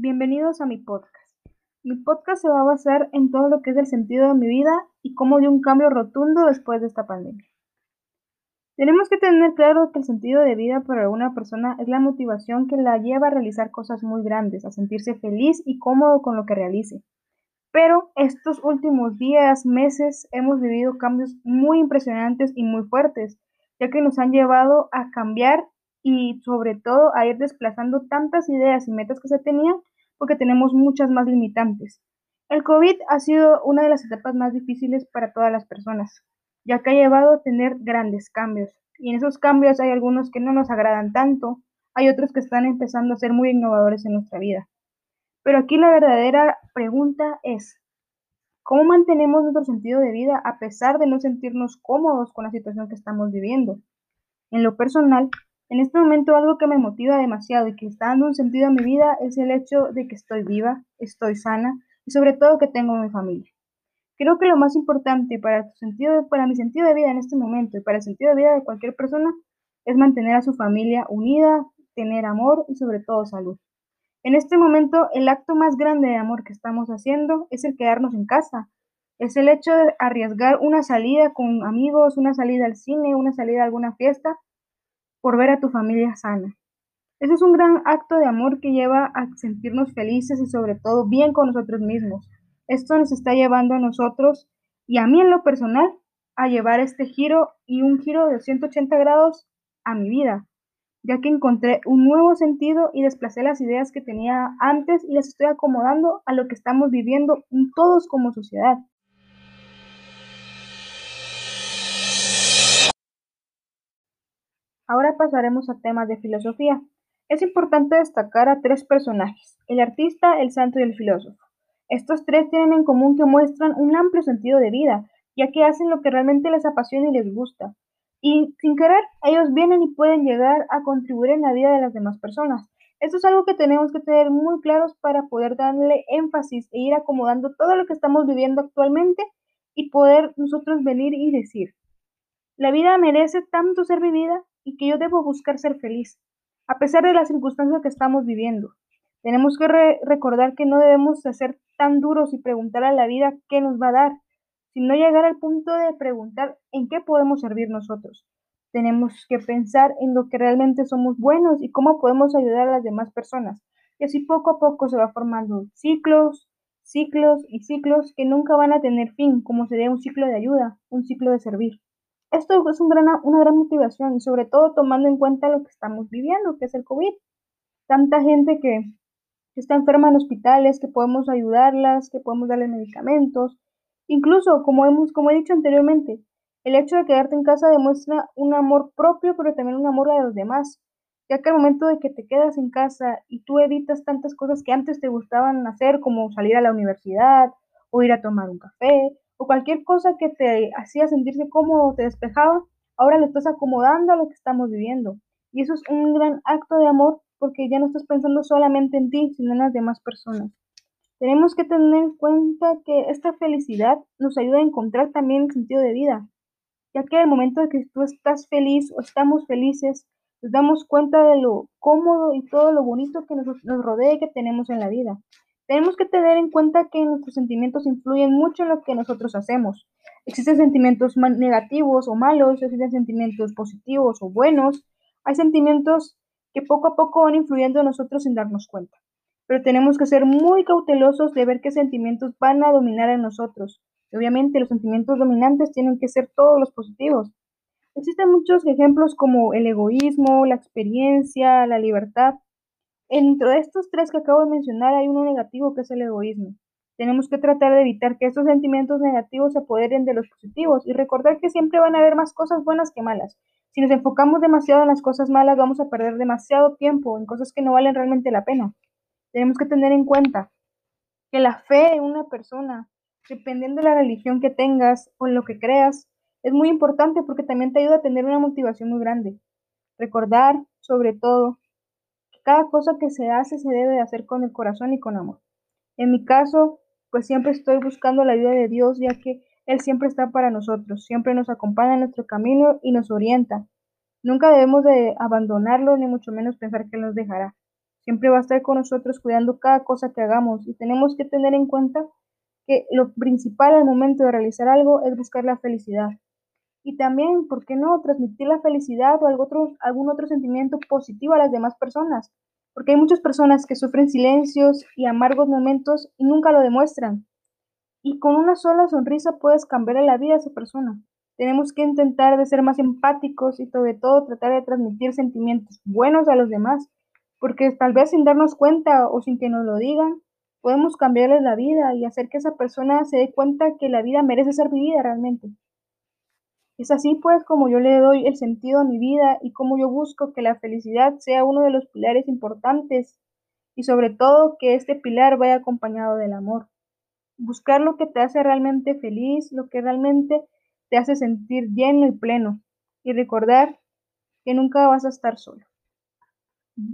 bienvenidos a mi podcast. Mi podcast se va a basar en todo lo que es el sentido de mi vida y cómo dio un cambio rotundo después de esta pandemia. Tenemos que tener claro que el sentido de vida para una persona es la motivación que la lleva a realizar cosas muy grandes, a sentirse feliz y cómodo con lo que realice. Pero estos últimos días, meses, hemos vivido cambios muy impresionantes y muy fuertes, ya que nos han llevado a cambiar y sobre todo a ir desplazando tantas ideas y metas que se tenían porque tenemos muchas más limitantes. El COVID ha sido una de las etapas más difíciles para todas las personas, ya que ha llevado a tener grandes cambios. Y en esos cambios hay algunos que no nos agradan tanto, hay otros que están empezando a ser muy innovadores en nuestra vida. Pero aquí la verdadera pregunta es, ¿cómo mantenemos nuestro sentido de vida a pesar de no sentirnos cómodos con la situación que estamos viviendo? En lo personal, en este momento algo que me motiva demasiado y que está dando un sentido a mi vida es el hecho de que estoy viva, estoy sana y sobre todo que tengo mi familia. Creo que lo más importante para, tu sentido, para mi sentido de vida en este momento y para el sentido de vida de cualquier persona es mantener a su familia unida, tener amor y sobre todo salud. En este momento el acto más grande de amor que estamos haciendo es el quedarnos en casa. Es el hecho de arriesgar una salida con amigos, una salida al cine, una salida a alguna fiesta por ver a tu familia sana. Ese es un gran acto de amor que lleva a sentirnos felices y sobre todo bien con nosotros mismos. Esto nos está llevando a nosotros y a mí en lo personal a llevar este giro y un giro de 180 grados a mi vida, ya que encontré un nuevo sentido y desplacé las ideas que tenía antes y las estoy acomodando a lo que estamos viviendo todos como sociedad. Ahora pasaremos a temas de filosofía. Es importante destacar a tres personajes, el artista, el santo y el filósofo. Estos tres tienen en común que muestran un amplio sentido de vida, ya que hacen lo que realmente les apasiona y les gusta. Y sin querer, ellos vienen y pueden llegar a contribuir en la vida de las demás personas. Esto es algo que tenemos que tener muy claros para poder darle énfasis e ir acomodando todo lo que estamos viviendo actualmente y poder nosotros venir y decir, la vida merece tanto ser vivida y que yo debo buscar ser feliz, a pesar de las circunstancias que estamos viviendo. Tenemos que recordar que no debemos ser tan duros y preguntar a la vida qué nos va a dar, sino llegar al punto de preguntar en qué podemos servir nosotros. Tenemos que pensar en lo que realmente somos buenos y cómo podemos ayudar a las demás personas. Y así poco a poco se va formando ciclos, ciclos y ciclos que nunca van a tener fin, como sería un ciclo de ayuda, un ciclo de servir. Esto es una gran motivación sobre todo tomando en cuenta lo que estamos viviendo, que es el COVID. Tanta gente que está enferma en hospitales, que podemos ayudarlas, que podemos darle medicamentos. Incluso, como, hemos, como he dicho anteriormente, el hecho de quedarte en casa demuestra un amor propio, pero también un amor a los demás, ya que al momento de que te quedas en casa y tú evitas tantas cosas que antes te gustaban hacer, como salir a la universidad o ir a tomar un café o cualquier cosa que te hacía sentirse cómodo, te despejaba, ahora lo estás acomodando a lo que estamos viviendo. Y eso es un gran acto de amor porque ya no estás pensando solamente en ti, sino en las demás personas. Tenemos que tener en cuenta que esta felicidad nos ayuda a encontrar también el sentido de vida, ya que al momento de que tú estás feliz o estamos felices, nos damos cuenta de lo cómodo y todo lo bonito que nos, nos rodea y que tenemos en la vida. Tenemos que tener en cuenta que nuestros sentimientos influyen mucho en lo que nosotros hacemos. Existen sentimientos negativos o malos, existen sentimientos positivos o buenos. Hay sentimientos que poco a poco van influyendo en nosotros sin darnos cuenta. Pero tenemos que ser muy cautelosos de ver qué sentimientos van a dominar en nosotros. Obviamente los sentimientos dominantes tienen que ser todos los positivos. Existen muchos ejemplos como el egoísmo, la experiencia, la libertad. Entre estos tres que acabo de mencionar hay uno negativo que es el egoísmo. Tenemos que tratar de evitar que estos sentimientos negativos se apoderen de los positivos y recordar que siempre van a haber más cosas buenas que malas. Si nos enfocamos demasiado en las cosas malas, vamos a perder demasiado tiempo en cosas que no valen realmente la pena. Tenemos que tener en cuenta que la fe en una persona, dependiendo de la religión que tengas o lo que creas, es muy importante porque también te ayuda a tener una motivación muy grande. Recordar, sobre todo, cada cosa que se hace se debe hacer con el corazón y con amor. En mi caso, pues siempre estoy buscando la ayuda de Dios, ya que Él siempre está para nosotros, siempre nos acompaña en nuestro camino y nos orienta. Nunca debemos de abandonarlo, ni mucho menos pensar que nos dejará. Siempre va a estar con nosotros cuidando cada cosa que hagamos y tenemos que tener en cuenta que lo principal al momento de realizar algo es buscar la felicidad. Y también, ¿por qué no?, transmitir la felicidad o algún otro, algún otro sentimiento positivo a las demás personas. Porque hay muchas personas que sufren silencios y amargos momentos y nunca lo demuestran. Y con una sola sonrisa puedes cambiar la vida a esa persona. Tenemos que intentar de ser más empáticos y sobre todo tratar de transmitir sentimientos buenos a los demás, porque tal vez sin darnos cuenta o sin que nos lo digan, podemos cambiarles la vida y hacer que esa persona se dé cuenta que la vida merece ser vivida realmente. Es así pues como yo le doy el sentido a mi vida y como yo busco que la felicidad sea uno de los pilares importantes y sobre todo que este pilar vaya acompañado del amor. Buscar lo que te hace realmente feliz, lo que realmente te hace sentir lleno y pleno y recordar que nunca vas a estar solo.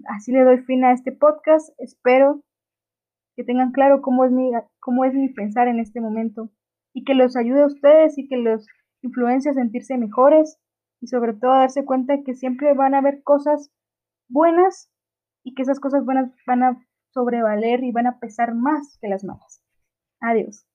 Así le doy fin a este podcast. Espero que tengan claro cómo es mi, cómo es mi pensar en este momento y que los ayude a ustedes y que los influencia sentirse mejores y sobre todo darse cuenta que siempre van a haber cosas buenas y que esas cosas buenas van a sobrevaler y van a pesar más que las malas. Adiós.